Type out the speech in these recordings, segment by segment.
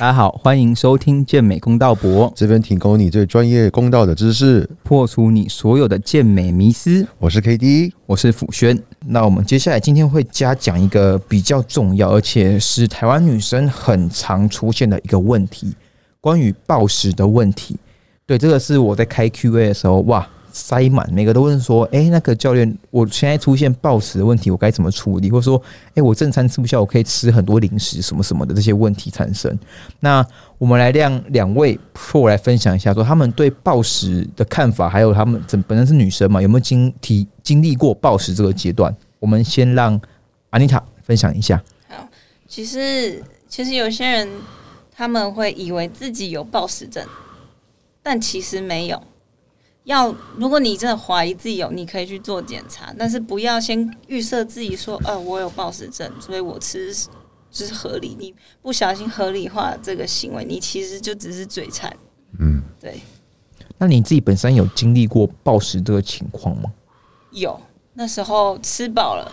大家好，欢迎收听健美公道博，这边提供你最专业公道的知识。破除你所有的健美迷思。我是 K D，我是辅轩。那我们接下来今天会加讲一个比较重要，而且是台湾女生很常出现的一个问题，关于暴食的问题。对，这个是我在开 Q&A 的时候，哇，塞满，每个都问说，哎、那个教练，我现在出现暴食的问题，我该怎么处理？或者说，哎、我正餐吃不下，我可以吃很多零食什么什么的这些问题产生。那我们来让两位 Pro 来分享一下，说他们对暴食的看法，还有他们整本身是女生嘛，有没有经体经历过暴食这个阶段？我们先让安妮塔分享一下。好其实，其实有些人他们会以为自己有暴食症，但其实没有。要如果你真的怀疑自己有，你可以去做检查，但是不要先预设自己说，呃，我有暴食症，所以我吃就是合理。你不小心合理化这个行为，你其实就只是嘴馋。嗯，对，那你自己本身有经历过暴食这个情况吗？有那时候吃饱了，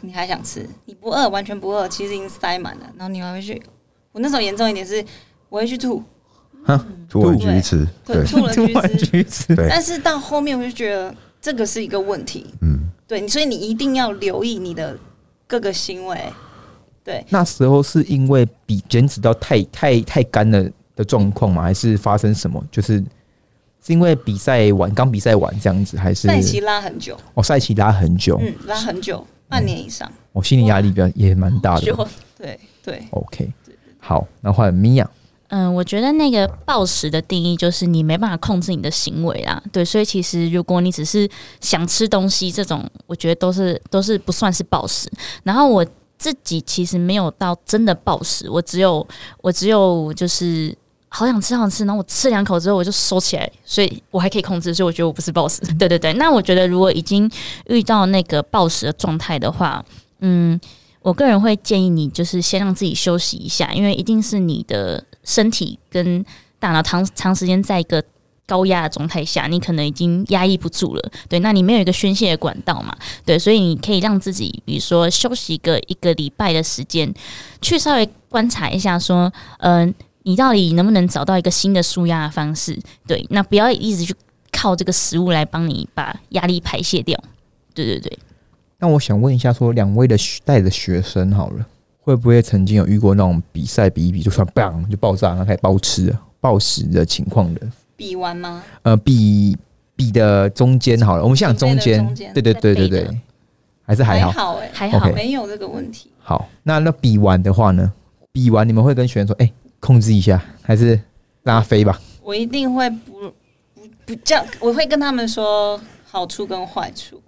你还想吃，你不饿，完全不饿，其实已经塞满了，然后你还会去。我那时候严重一点是，我会去吐，吐完继续吃，对，吐吐了突然去吃。去吃，对但是到后面我就觉得这个是一个问题，嗯，对，所以你一定要留意你的各个行为。对，那时候是因为比减脂到太太太干了的状况吗？还是发生什么？就是是因为比赛完刚比赛完这样子，还是赛期拉很久，哦赛期拉很久，嗯，拉很久，半年以上。我、心理压力比较也蛮大的。就对对，OK，好，那换米娅。嗯，我觉得那个暴食的定义就是你没办法控制你的行为啦，对，所以其实如果你只是想吃东西，这种我觉得都是都是不算是暴食。然后我自己其实没有到真的暴食，我只有我只有就是好想吃好想吃，然后我吃两口之后我就收起来，所以我还可以控制，所以我觉得我不是暴食。对对对，那我觉得如果已经遇到那个暴食的状态的话，嗯。我个人会建议你，就是先让自己休息一下，因为一定是你的身体跟大脑长长时间在一个高压的状态下，你可能已经压抑不住了。对，那你没有一个宣泄的管道嘛？对，所以你可以让自己，比如说休息个一个礼拜的时间，去稍微观察一下，说，嗯、你到底能不能找到一个新的舒压的方式？对，那不要一直去靠这个食物来帮你把压力排泄掉。对对对。那我想问一下，说两位的学带的学生好了，会不会曾经有遇过那种比赛比一比就突然 bang 就爆炸，然后开始暴吃了、暴食的情况的？比完吗？呃，比比的中间好了，我们先讲中间对对对对对还是还好。好哎、还好没有这个问题。好，那那比完的话呢？比完你们会跟学员说，哎、控制一下，还是拉飞吧？我一定会不不不叫，我会跟他们说好处跟坏处，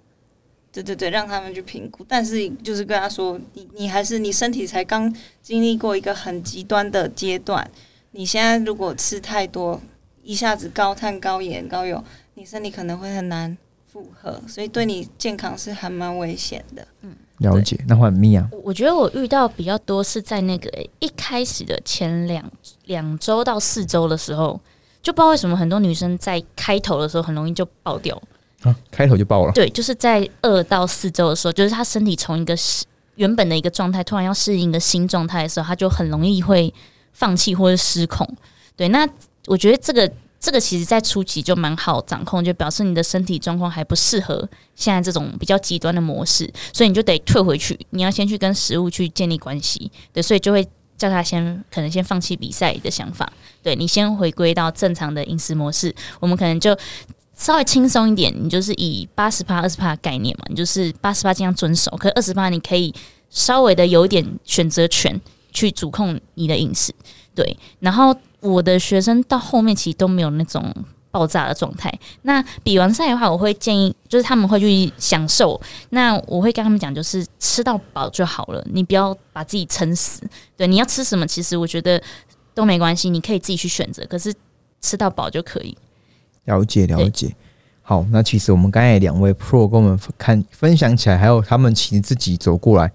对对对，让他们去评估。但是就是跟他说，你你还是你身体才刚经历过一个很极端的阶段，你现在如果吃太多，一下子高碳、高盐、高油，你身体可能会很难负荷，所以对你健康是还蛮危险的。嗯了解。那换米娅，我我觉得我遇到比较多是在那个、一开始的前两两周到四周的时候，就不知道为什么很多女生在开头的时候很容易就爆掉。啊，开头就爆了。对，就是在二到四周的时候，就是他身体从一个适原本的一个状态，突然要适应一个新状态的时候，他就很容易会放弃或者失控。对，那我觉得这个这个其实在初期就蛮好掌控，就表示你的身体状况还不适合现在这种比较极端的模式，所以你就得退回去，你要先去跟食物去建立关系。对，所以就会叫他先可能先放弃比赛的想法，对你先回归到正常的饮食模式，我们可能就。稍微轻松一点，你就是以八十趴、二十趴的概念嘛，你就是八十趴尽量遵守，可二十趴你可以稍微的有一点选择权去主控你的饮食，对。然后我的学生到后面其实都没有那种爆炸的状态。那比完赛的话，我会建议就是他们会去享受，那我会跟他们讲，就是吃到饱就好了，你不要把自己撑死。对，你要吃什么，其实我觉得都没关系，你可以自己去选择，可是吃到饱就可以。了解了解。好，那其实我们刚才两位 Pro 跟我们看分享起来，还有他们其实自己走过来，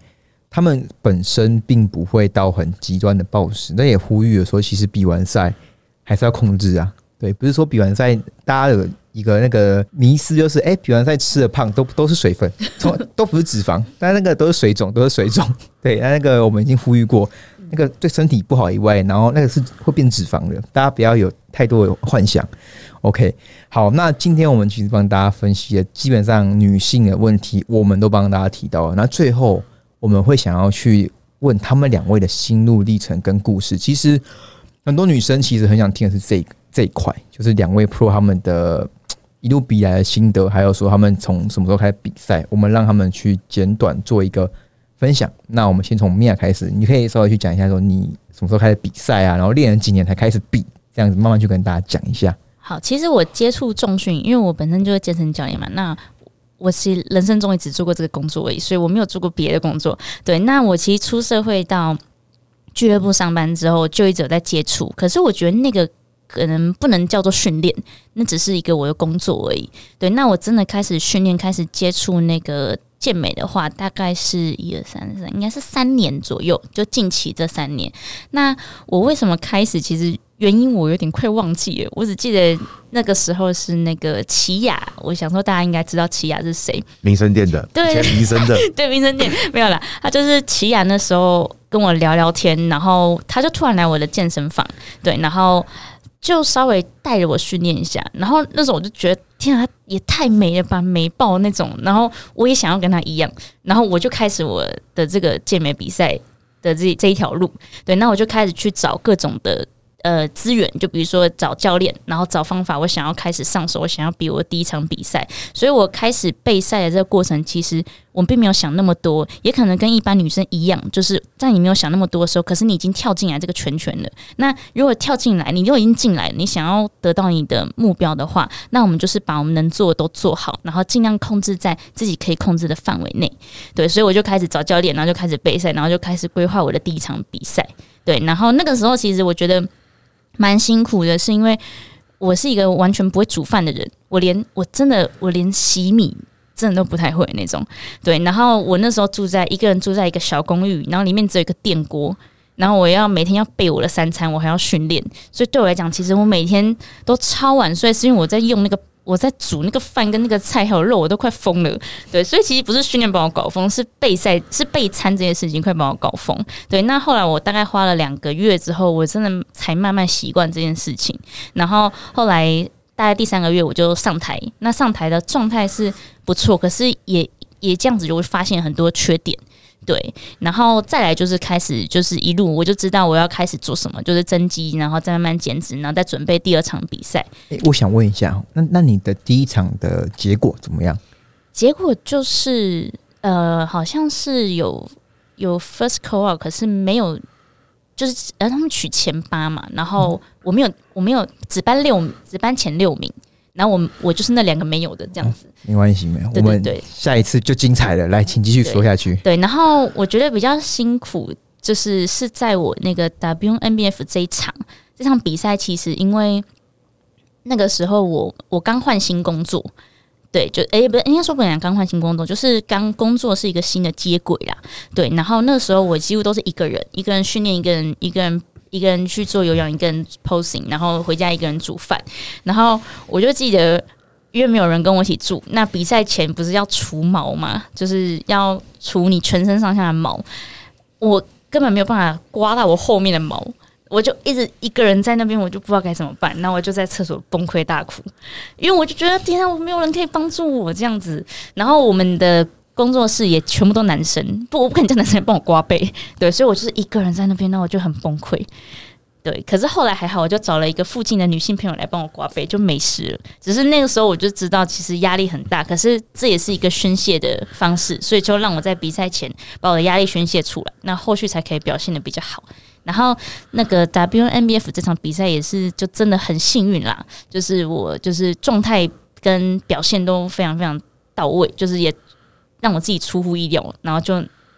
他们本身并不会到很极端的暴食，那也呼吁了说，其实比完赛还是要控制啊。对，不是说比完赛大家有一个那个迷思，就是哎、比完赛吃的胖都都是水分，从 都不是脂肪，但那个都是水肿，都是水肿。对，那那个我们已经呼吁过，那个对身体不好以外，然后那个是会变脂肪的，大家不要有太多的幻想。OK，好，那今天我们其实帮大家分析的基本上女性的问题，我们都帮大家提到了。那最后我们会想要去问他们两位的心路历程跟故事。其实很多女生其实很想听的是这这一块，就是两位 Pro 他们的一路比来的心得，还有说他们从什么时候开始比赛，我们让他们去简短做一个分享。那我们先从米娅开始，你可以稍微去讲一下，说你什么时候开始比赛啊？然后练了几年才开始比，这样子慢慢去跟大家讲一下。好，其实我接触重训，因为我本身就是健身教练嘛。那我其实人生中也只做过这个工作而已，所以我没有做过别的工作。对，那我其实出社会到俱乐部上班之后，就一直有在接触。可是我觉得那个可能不能叫做训练，那只是一个我的工作而已。对，那我真的开始训练，开始接触那个健美的话，大概是一二三三，应该是三年左右，就近期这三年。那我为什么开始？其实。原因我有点快忘记了，我只记得那个时候是那个奇雅，我想说大家应该知道奇雅是谁，民生店的，对，民生的，对，民生店没有啦，他就是奇雅那时候跟我聊聊天，然后他就突然来我的健身房，对，然后就稍微带着我训练一下，然后那时候我就觉得天啊，也太美了吧，美爆那种，然后我也想要跟他一样，然后我就开始我的这个健美比赛的这这一条路，对，那我就开始去找各种的。呃，资源就比如说找教练，然后找方法。我想要开始上手，我想要比我第一场比赛，所以我开始备赛的这个过程，其实我并没有想那么多，也可能跟一般女生一样，就是在你没有想那么多的时候，可是你已经跳进来这个圈圈了。那如果跳进来，你就已经进来，你想要得到你的目标的话，那我们就是把我们能做的都做好，然后尽量控制在自己可以控制的范围内。对，所以我就开始找教练，然后就开始备赛，然后就开始规划我的第一场比赛。对，然后那个时候其实我觉得。蛮辛苦的，是因为我是一个完全不会煮饭的人，我连我真的我连洗米真的都不太会那种。对，然后我那时候住在一个人住在一个小公寓，然后里面只有一个电锅，然后我要每天要备我的三餐，我还要训练，所以对我来讲，其实我每天都超晚睡，是因为我在用那个。我在煮那个饭跟那个菜还有肉，我都快疯了。对，所以其实不是训练把我搞疯，是备赛是备餐这件事情快把我搞疯。对，那后来我大概花了两个月之后，我真的才慢慢习惯这件事情。然后后来大概第三个月我就上台，那上台的状态是不错，可是也也这样子就会发现很多缺点。对，然后再来就是开始，就是一路我就知道我要开始做什么，就是增肌，然后再慢慢减脂，然后再准备第二场比赛。诶，我想问一下，那那你的第一场的结果怎么样？结果就是呃，好像是有有 first call，可是没有，就是呃他们取前八嘛，然后我没有，我没有只班六，只班前六名。然后我我就是那两个没有的这样子，没关系，没有，我们下一次就精彩了。来，请继续说下去。对，然后我觉得比较辛苦，就是是在我那个 WNBF 这一场这场比赛，其实因为那个时候我我刚换新工作，对，就诶不是应该说不能刚换新工作，就是刚工作是一个新的接轨啦。对，然后那时候我几乎都是一个人，一个人训练，一个人一个人。一个人去做有氧，一个人 posing，然后回家一个人煮饭，然后我就记得，因为没有人跟我一起住，那比赛前不是要除毛嘛，就是要除你全身上下的毛，我根本没有办法刮到我后面的毛，我就一直一个人在那边，我就不知道该怎么办，那我就在厕所崩溃大哭，因为我就觉得天啊，我没有人可以帮助我这样子，然后我们的。工作室也全部都男生，不，我不可能叫男生来帮我刮背，对，所以我就是一个人在那边，那我就很崩溃，对。可是后来还好，我就找了一个附近的女性朋友来帮我刮背，就没事了。只是那个时候我就知道，其实压力很大，可是这也是一个宣泄的方式，所以就让我在比赛前把我的压力宣泄出来，那后续才可以表现的比较好。然后那个 WNBF 这场比赛也是就真的很幸运啦，就是我就是状态跟表现都非常非常到位，就是也。让我自己出乎意料，然后就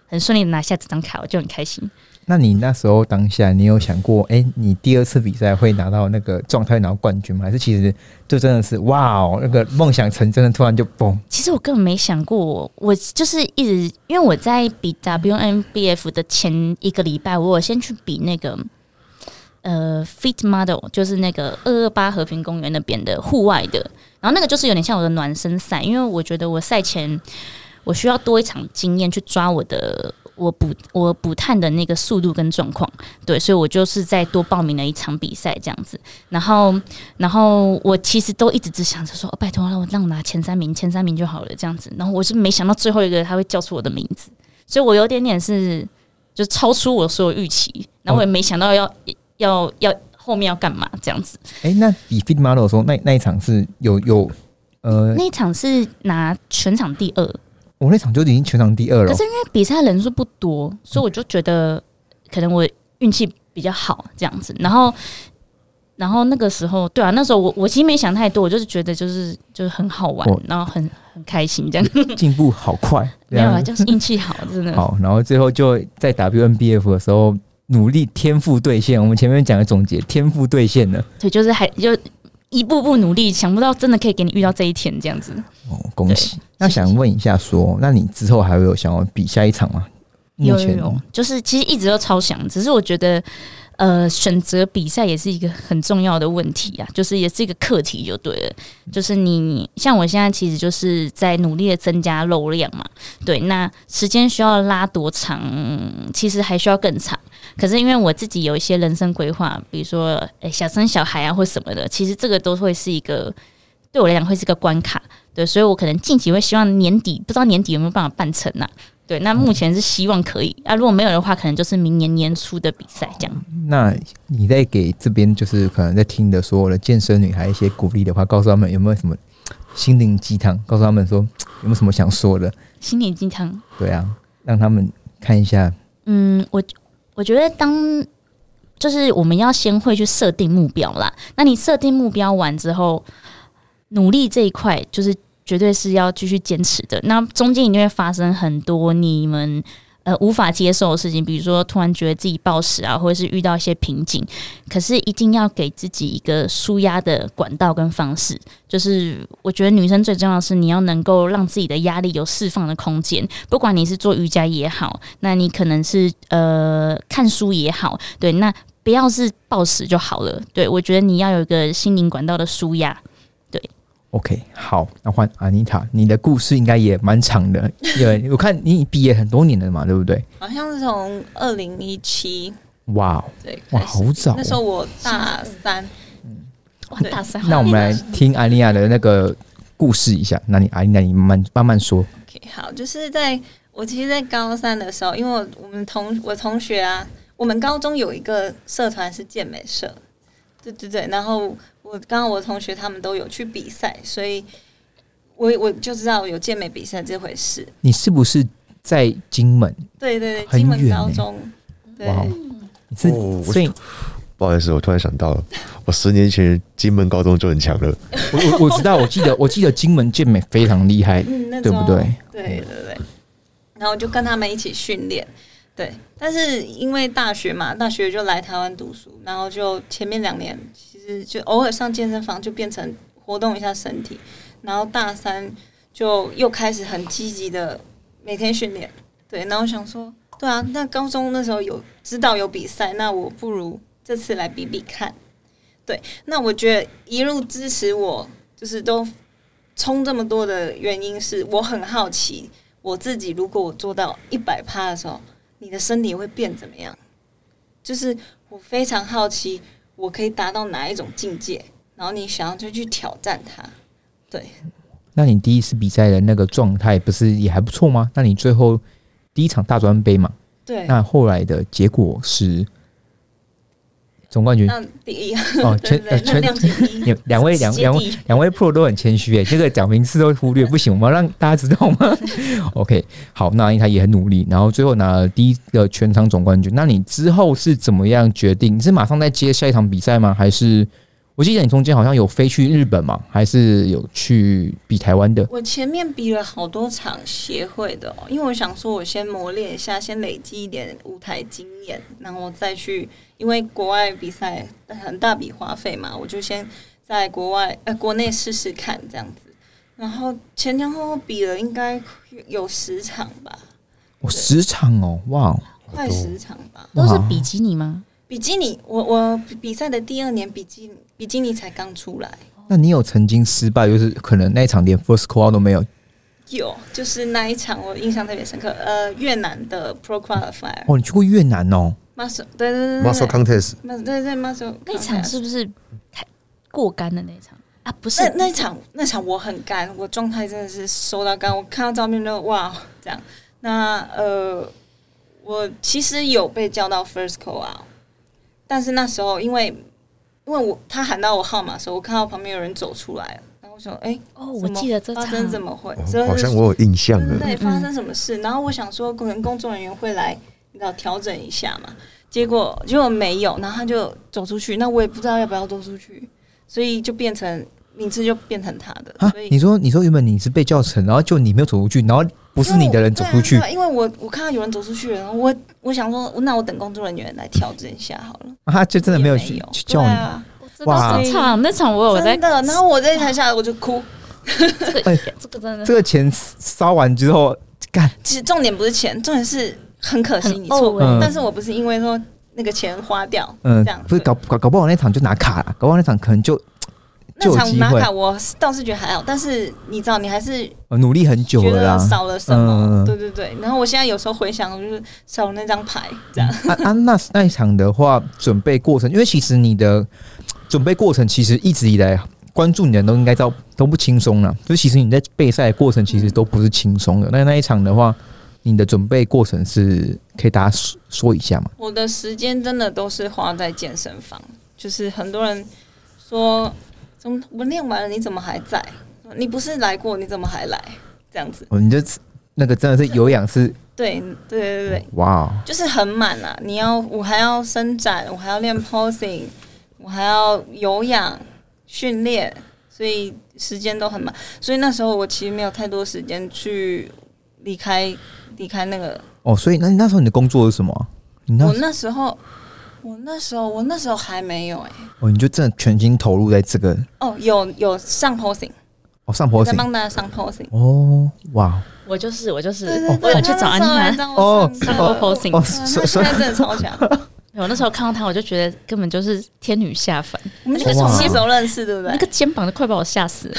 很顺利的拿下这张卡，我就很开心。那你那时候当下，你有想过，哎，你第二次比赛会拿到那个状态拿到冠军吗？还是其实就真的是哇哦，那个梦想成真的突然就崩？其实我根本没想过，我就是一直因为我在比 WNBF 的前一个礼拜，我先去比那个呃 Fit Model，就是那个二二八和平公园那边的户外的，然后那个就是有点像我的暖身赛，因为我觉得我赛前。我需要多一场经验去抓我的我补我补碳的那个速度跟状况，对，所以我就是再多报名了一场比赛这样子。然后，然后我其实都一直只想着说，哦、拜托让我让我拿前三名，前三名就好了这样子。然后我是没想到最后一个他会叫出我的名字，所以我有点点是就超出我所有预期，然后我也没想到要、要要后面要干嘛这样子。哎、那比 Fit Model 的时候，那那一场是有有呃，那一场是拿全场第二，我那场就已经全场第二了可是。因为比赛人数不多，所以我就觉得可能我运气比较好这样子。然后，然后那个时候，对啊，那时候我我其实没想太多，我就是觉得就是就是很好玩哦，然后很很开心这样。进步好快，没有啊，就是运气好，真的。好，然后最后就在 WNBF 的时候努力天赋兑现。我们前面讲的总结，天赋兑现了对，就是还就一步步努力，想不到真的可以给你遇到这一天这样子。哦，恭喜！那想问一下说那你之后还会有想要比下一场吗？有有，就是其实一直都超想，只是我觉得，呃，选择比赛也是一个很重要的问题啊，就是也是一个课题就对了。就是你像我现在其实就是在努力的增加肉量嘛，对，那时间需要拉多长，其实还需要更长。可是因为我自己有一些人生规划，比如说诶、想生小孩啊或什么的，其实这个都会是一个对我来讲会是一个关卡。对，所以我可能近期会希望年底，不知道年底有没有办法办成呐、对，那目前是希望可以啊，如果没有的话，可能就是明年年初的比赛这样。那你在给这边就是可能在听的所有的健身女孩一些鼓励的话，告诉他们有没有什么心灵鸡汤？告诉他们说有没有什么想说的？心灵鸡汤，对啊，让他们看一下。嗯，我我觉得当就是我们要先会去设定目标啦。那你设定目标完之后，努力这一块就是绝对是要继续坚持的。那中间一定会发生很多你们呃无法接受的事情，比如说突然觉得自己暴食啊，或者是遇到一些瓶颈。可是一定要给自己一个舒压的管道跟方式。就是我觉得女生最重要的是你要能够让自己的压力有释放的空间，不管你是做瑜伽也好，那你可能是呃看书也好，对，那不要是暴食就好了。对我觉得你要有一个心灵管道的舒压。OK，好，那换安妮塔，你的故事应该也蛮长的，因为 我看你毕业很多年了嘛，对不对？好像是从二零一七哇哦，对哇，好早、那时候哦。我大三，哇，大三，那我们来听安妮亚的那个故事一下。那你安妮亚，你慢慢慢慢说。OK，好，就是在我其实，在高三的时候，因为我我们同我同学啊，我们高中有一个社团是健美社，对对对，然后我刚刚我同学他们都有去比赛，所以我我就知道有健美比赛这回事。你是不是在金门？对对对，很金门高中，对，哇哦，你是、哦我所以不好意思，我突然想到了，我十年前金门高中就很强了。我我我知道，我记得我记得金门健美非常厉害，对不对？对对对，然后就跟他们一起训练，对。但是因为大学嘛，大学就来台湾读书，然后就前面两年其实就偶尔上健身房，就变成活动一下身体。然后大三就又开始很积极的每天训练，对。然后想说，对啊，那高中那时候有知道有比赛，那我不如这次来比比看。对，那我觉得一路支持我，就是都冲这么多的原因是我很好奇，我自己如果我做到一百趴的时候，你的身体会变怎么样？就是我非常好奇，我可以达到哪一种境界，然后你想要就去挑战它。对，那你第一次比赛的那个状态不是也还不错吗？那你最后第一场大专杯嘛，对，那后来的结果是总冠军第一，哦，全呃全两 两位两两位 两位 pro 都很谦虚诶，这个讲名次都忽略，不行，我们要让大家知道吗？OK，好，那他也很努力，然后最后拿了第一个全场总冠军。那你之后是怎么样决定？你是马上在接下一场比赛吗？还是我记得你中间好像有飞去日本嘛？还是有去比台湾的？我前面比了好多场协会的、哦，因为我想说，我先磨练一下，先累积一点舞台经验，然后再去，因为国外比赛很大笔花费嘛，我就先在国外呃国内试试看这样子。然后前前后后比了应该有十场吧，我、十场哦，哇哦，快十场吧。都是比基尼吗？比基尼，我我比赛的第二年，比基比基尼才刚出来，那你有曾经失败，就是可能那一场连 first call 都没有有，就是那一场我印象特别深刻。呃，越南的 Pro Qualifier 哦，你去过越南哦？muscle，对对对对 muscle contest 对对对 muscle 那场是不是太过干的那一场啊？不是那那一场那场我很干，我状态真的是收到干。我看到照片就哇这样。那呃，我其实有被叫到 first call out，但是那时候因为因为我他喊到我号码的时候，我看到旁边有人走出来了，然后我说哎、哦，我记得这场发生怎么会？好像我有印象了。对发生什么事？然后我想说，可能工作人员会来，你知道调整一下嘛。结果结果没有，然后他就走出去，那我也不知道要不要走出去，所以就变成名字就变成他的，啊所以，你说你说原本你是被叫成，然后就你没有走出去，然后不是你的人走出去因为我我看到有人走出去了，然后我我想说，那我等工作人员来调整一下好了。啊他就真的没有去也有去叫你。啊，我知道哇这场那场我有在真的。然后我在台下我就哭。这个哎这个真的这个钱烧完之后，干其实重点不是钱，重点是很可惜你错过，嗯但是我不是因为说那个钱花掉，嗯这样，不是搞搞搞不好那场就拿卡了，搞不好那场可能就就那场拿卡我倒是觉得还好，但是你知道，你还是呃努力很久觉了少了什么。嗯对对对，然后我现在有时候回想，就是少了那张牌，这样。啊啊，那那一场的话，准备过程，因为其实你的准备过程，其实一直以来关注你的人都应该知道都不轻松了。就其实你在备赛的过程，其实都不是轻松的。那那一场的话，你的准备过程是可以大家说说一下吗？我的时间真的都是花在健身房，就是很多人说，怎么我练完了你怎么还在？你不是来过，你怎么还来？这样子，哦，你就那个真的是有氧是对对对对，哇哦，就是很满啊！你要我还要伸展，我还要练 posing，我还要有氧训练，所以时间都很满。所以那时候我其实没有太多时间去离开离开那个。哦，所以那那时候你的工作是什么那我那时候，我那时候我那时候还没有哎、哦，你就真的全心投入在这个哦，有有上 posing，哦上 posing 在帮大家上 posing。哦，哇。我就是我就是我有去找安妮娜，哦上过 posing 哦，他所所以现在真的超强。我那时候看到他，我就觉得根本就是天女下凡，我们就是从那时候认识，对不对？那个？肩膀都快把我吓死了。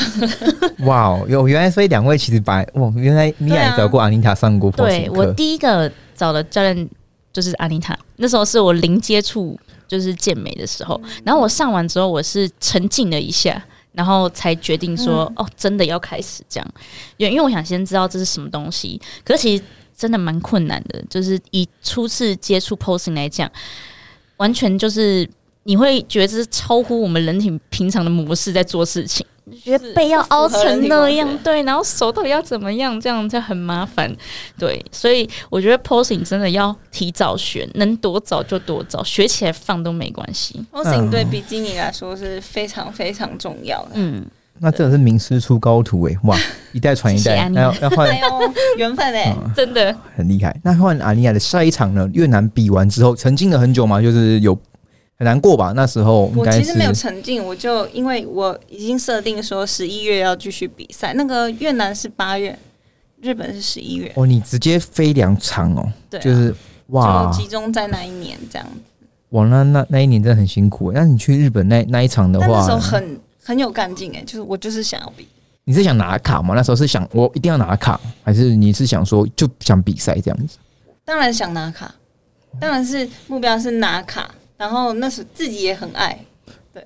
哇哦，有原来所以两位其实把哇，原来米娅也找过阿妮塔上过 posing 对我第一个找的教练就是安妮塔，那时候是我零接触就是健美的时候，然后我上完之后，我是沉浸了一下。然后才决定说，哦，真的要开始这样，因为因为我想先知道这是什么东西。可是其实真的蛮困难的，就是以初次接触 posing 来讲，完全就是你会觉得这是超乎我们人体平常的模式在做事情，觉得背要凹成那样，对，然后手到底要怎么样，这样就很麻烦，对，所以我觉得 posing 真的要提早学，能多早就多早，学起来放都没关系。posing 对比基尼来说是非常非常重要的。嗯，那真的是名师出高徒诶，哇，一代传一代，那要要换缘分哎，真的，很厉害。那换阿尼亚的下一场呢？越南比完之后，沉浸了很久嘛，就是有很难过吧？那时候我其实没有沉浸，我就因为我已经设定说十一月要继续比赛，那个越南是八月，日本是十一月，哦，你直接飞两场哦，对啊、就是哇就集中在那一年这样子。哇，那那那一年真的很辛苦。那你去日本那那一场的话那时候，很很有干劲哎，就是我就是想要比。你是想拿卡吗？那时候是想我一定要拿卡，还是你是想说就想比赛这样子？当然想拿卡，当然是目标是拿卡，然后那时自己也很爱，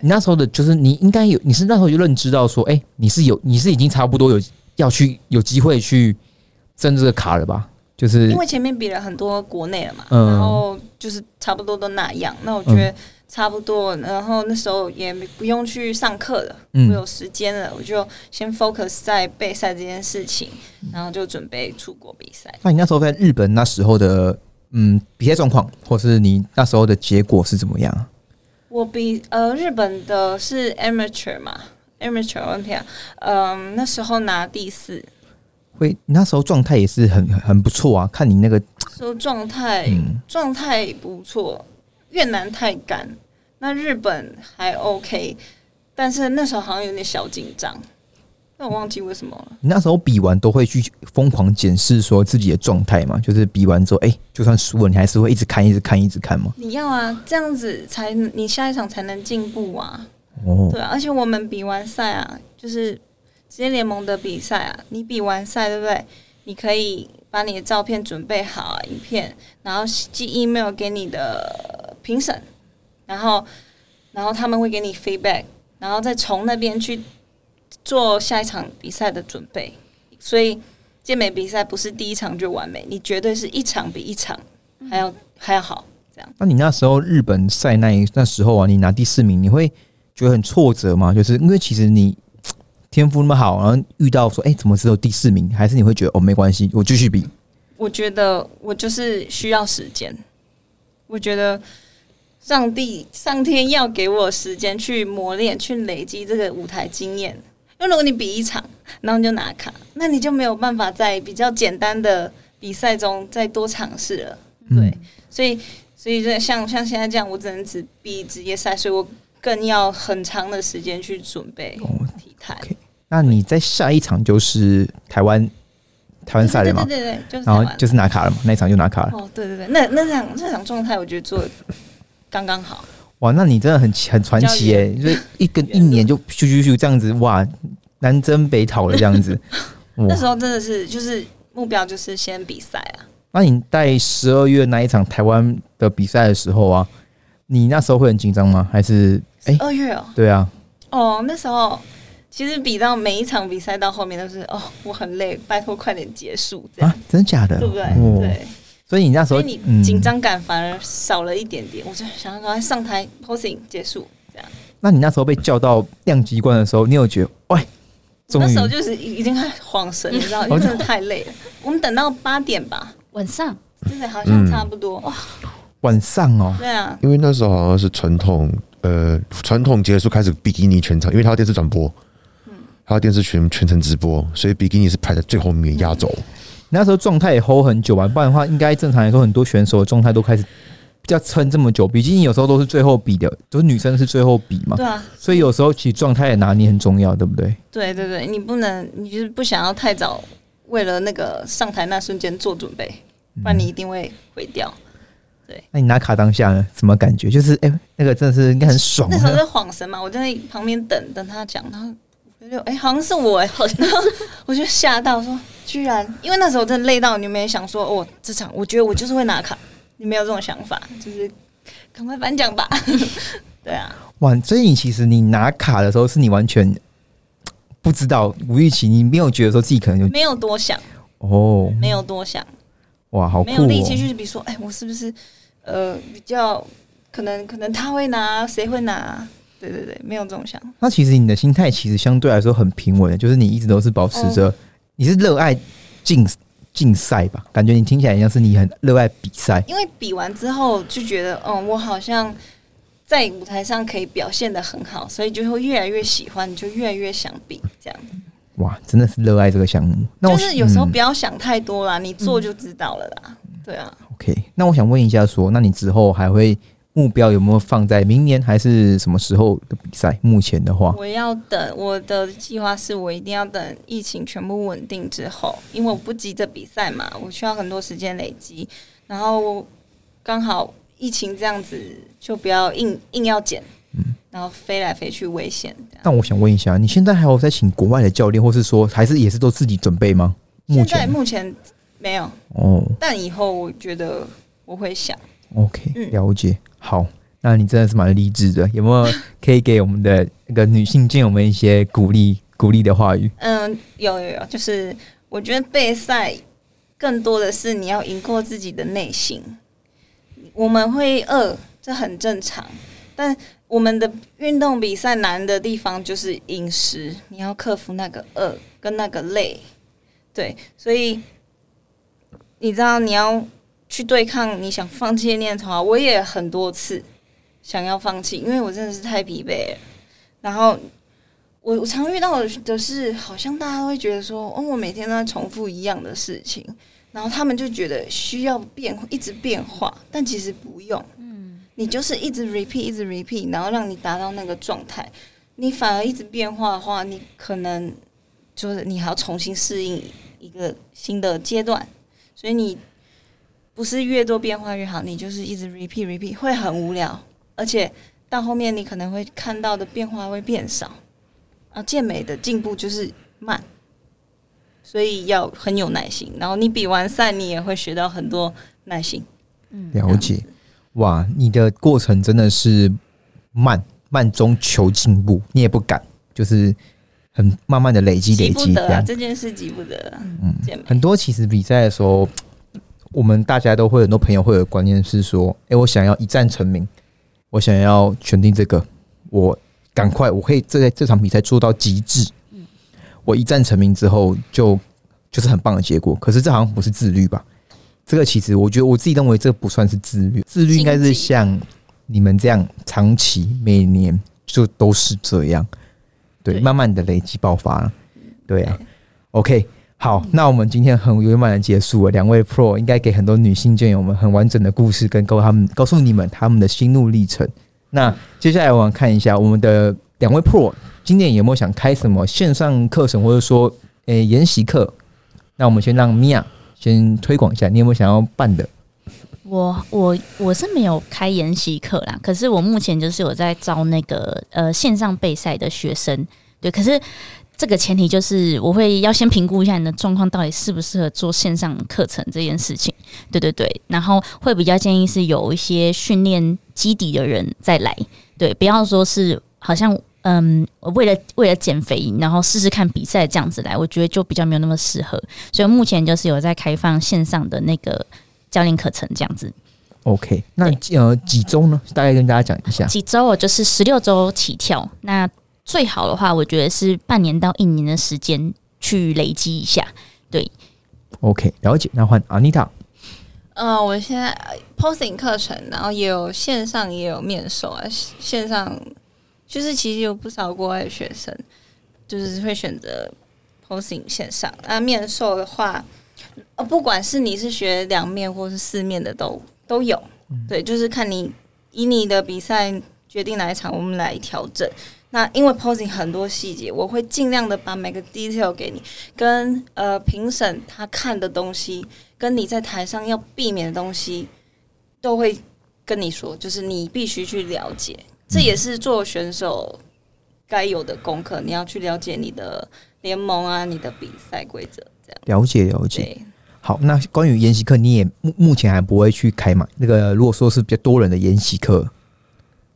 你那时候的就是你应该有，你是那时候就认知到说，哎、你是有，你是已经差不多有要去有机会去争这个卡了吧？就是因为前面比了很多国内了嘛，嗯。然后就是差不多都那样，那我觉得差不多，然后那时候也不用去上课了，我嗯有时间了，我就先 focus 在备赛这件事情，然后就准备出国比赛。那你那时候在日本那时候的嗯比赛状况，或是你那时候的结果是怎么样？我比呃日本的是 amateur 嘛，amateur Olympia，嗯，那时候拿第四，会你那时候状态也是很很很不错啊，看你那个时候状态嗯。状态不错，越南太干，那日本还 OK，但是那时候好像有点小紧张，但我忘记为什么了。你那时候比完都会去疯狂检视说自己的状态嘛，就是比完之后，哎、就算输了，你还是会一直看、一直看、一直看吗？你要啊，这样子才你下一场才能进步啊，哦，对啊，而且我们比完赛啊，就是职业联盟的比赛啊，你比完赛对不对？你可以把你的照片准备好、啊，影片，然后寄 email 给你的评审，然后然后他们会给你 feedback，然后再从那边去做下一场比赛的准备。所以健美比赛不是第一场就完美，你绝对是一场比一场还要还要好。这样，那你那时候日本赛那一那时候啊，你拿第四名，你会觉得很挫折吗？就是因为其实你天赋那么好，然后遇到说，哎、怎么只有第四名？还是你会觉得哦，没关系，我继续比？我觉得我就是需要时间。我觉得上帝、上天要给我时间去磨练、去累积这个舞台经验。因为如果你比一场，然后你就拿卡，那你就没有办法在比较简单的比赛中再多尝试了。对，所以所以这像像现在这样，我只能只比职业赛，所以我更要很长的时间去准备哦体态。那你在下一场就是台湾台湾赛了吗？对对对对，就是然后就是拿卡了嘛，那一场就拿卡了。哦，对对对，那那场那场状态，我觉得做的刚刚好。哇，那你真的很很传奇耶！就是一个 一年就咻咻咻这样子，哇，南征北讨了这样子。那时候真的是就是目标就是先比赛啊，那你在十二月那一场台湾的比赛的时候啊，你那时候会很紧张吗？还是哎、二月哦，对啊，哦那时候其实比到每一场比赛到后面都是哦我很累，拜托快点结束这样，啊，真的假的？对不对？哦，对，所以你那时候所以你嗯。紧张感反而少了一点点，我就想要赶快上台 posing 结束这样。那你那时候被叫到亮机关的时候，你有觉得喂，那时候就是已已经快晃神，你知道，因为真的太累了。我们等到八点吧，晚上。真的好像差不多。哇，晚上哦，对啊，因为那时候好像是传统，呃，传统结束开始比基尼全场，因为他要电视转播，嗯。他要电视全全程直播，所以比基尼是排在最后面压轴。你那时候状态也 hold 很久吧？不然的话，应该正常来说，很多选手的状态都开始比较撑这么久。比基尼有时候都是最后比的，就是女生是最后比嘛，对啊，所以有时候其实状态也拿捏很重要，对不对？对对对，你不能，你就是不想要太早为了那个上台那瞬间做准备，不然你一定会毁掉。对那你拿卡当下呢，什么感觉？就是哎、那个真的是应该很爽啊。那时候是晃神嘛，我在旁边等等他讲，然后我就哎、好像是我哎、然后我就吓到说，居然因为那时候真的累到，你没想说哦，这场我觉得我就是会拿卡，你没有这种想法，就是赶快颁奖吧。对啊，哇，所以你其实你拿卡的时候，是你完全 不知道吴玉琪，你没有觉得说自己可能就没有多想，哦，没有多想，哇，好酷没有力气就是比如说，哎、我是不是呃比较可能可能他会拿，谁会拿？对对对，没有这种想法。那其实你的心态其实相对来说很平稳的，就是你一直都是保持哦着，你是热爱竞竞赛吧？感觉你听起来像是你很热爱比赛。因为比完之后就觉得，嗯，我好像在舞台上可以表现的很好，所以就会越来越喜欢，你就越来越想比这样。哇，真的是热爱这个项目。那我就是有时候嗯不要想太多啦，你做就知道了啦。对啊，OK，那我想问一下说那你之后还会目标有没有放在明年还是什么时候的比赛？目前的话，我要等我的计划是我一定要等疫情全部稳定之后，因为我不急着比赛嘛，我需要很多时间累积，然后刚好疫情这样子，就不要硬硬要减，然后飞来飞去危险这样。那我想问一下，你现在还有在请国外的教练，或是说还是也是都自己准备吗？目现在前目前没有，哦但以后我觉得我会想，，OK，嗯了解。好，那你真的是蛮励志的。有没有可以给我们的那个女性见友们一些鼓励鼓励的话语？嗯，有有有，就是我觉得备赛更多的是你要赢过自己的内心。我们会饿，这很正常，但我们的运动比赛难的地方就是饮食，你要克服那个饿跟那个累。对，所以你知道你要去对抗你想放弃的念头啊，我也很多次想要放弃，因为我真的是太疲惫了。然后我我常遇到的是，好像大家会觉得说，哦，我每天都在重复一样的事情，然后他们就觉得需要变，一直变化，但其实不用。嗯，你就是一直 repeat，一直 repeat，然后让你达到那个状态。你反而一直变化的话，你可能就是你还要重新适应一个新的阶段，所以你不是越多变化越好，你就是一直 repeat repeat 会很无聊，而且到后面你可能会看到的变化会变少。啊，健美的进步就是慢，所以要很有耐心。然后你比完赛，你也会学到很多耐心。了解。哇，你的过程真的是慢慢中求进步，你也不敢，就是很慢慢的累积累积这样。这件事急不得啊。嗯很多其实比赛的时候，我们大家都会很多朋友会有观念是说，诶，我想要一战成名，我想要选定这个，我赶快我可以这这场比赛做到极致，我一战成名之后就就是很棒的结果。可是这好像不是自律吧？这个其实我觉得我自己认为这不算是自律，自律应该是像你们这样长期每年就都是这样，对，对慢慢的累积爆发了，对啊。OK，好，那我们今天很圆满的结束了。两位 Pro 应该给很多女性健友们很完整的故事，跟告诉他们告诉你们他们的心路历程。那接下来我们看一下我们的两位 Pro 今年有没有想开什么线上课程，或者说诶研习课？那我们先让 Mia 先推广一下，你有没有想要办的？我我我是没有开研习课啦，可是我目前就是有在招那个呃线上备赛的学生，对，可是这个前提就是我会要先评估一下你的状况到底适不适合做线上课程这件事情，对对对，然后会比较建议是有一些训练基底的人再来，对，不要说是好像。嗯，为了为了减肥，然后试试看比赛这样子来，我觉得就比较没有那么适合。所以目前就是有在开放线上的那个教练课程这样子。OK，那呃几周呢？大概跟大家讲一下。几周哦，就是十六周起跳。那最好的话，我觉得是半年到一年的时间去累积一下。对 OK，了解。那换 Anita。嗯，我现在呃 posing 课程，然后也有线上也有面授啊。线上就是其实有不少国外的学生，就是会选择 posing 线上。那面授的话，呃，不管是你是学两面或是四面的都都有，对，就是看你以你的比赛决定哪一场，我们来调整。那因为 posing 很多细节，我会尽量的把每个 detail 给你，跟呃评审他看的东西，跟你在台上要避免的东西，都会跟你说，就是你必须去了解，这也是做选手该有的功课，你要去了解你的联盟啊，你的比赛规则，这样了解了解。好，那关于研习课，你也目目前还不会去开嘛？那个如果说是比较多人的研习课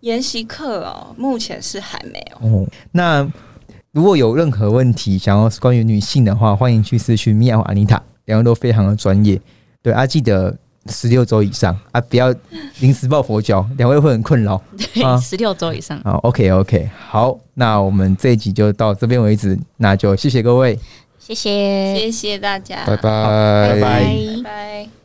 研习课哦，目前是还没有。哦，那如果有任何问题想要关于女性的话，欢迎去私讯米娅或安妮塔，两位都非常的专业。对啊，记得十六周以上啊，不要临时抱佛脚，两位会很困扰。啊对，十六周以上。好，OK OK，好，那我们这一集就到这边为止，那就谢谢各位。谢谢，谢谢大家，拜拜，拜拜拜拜。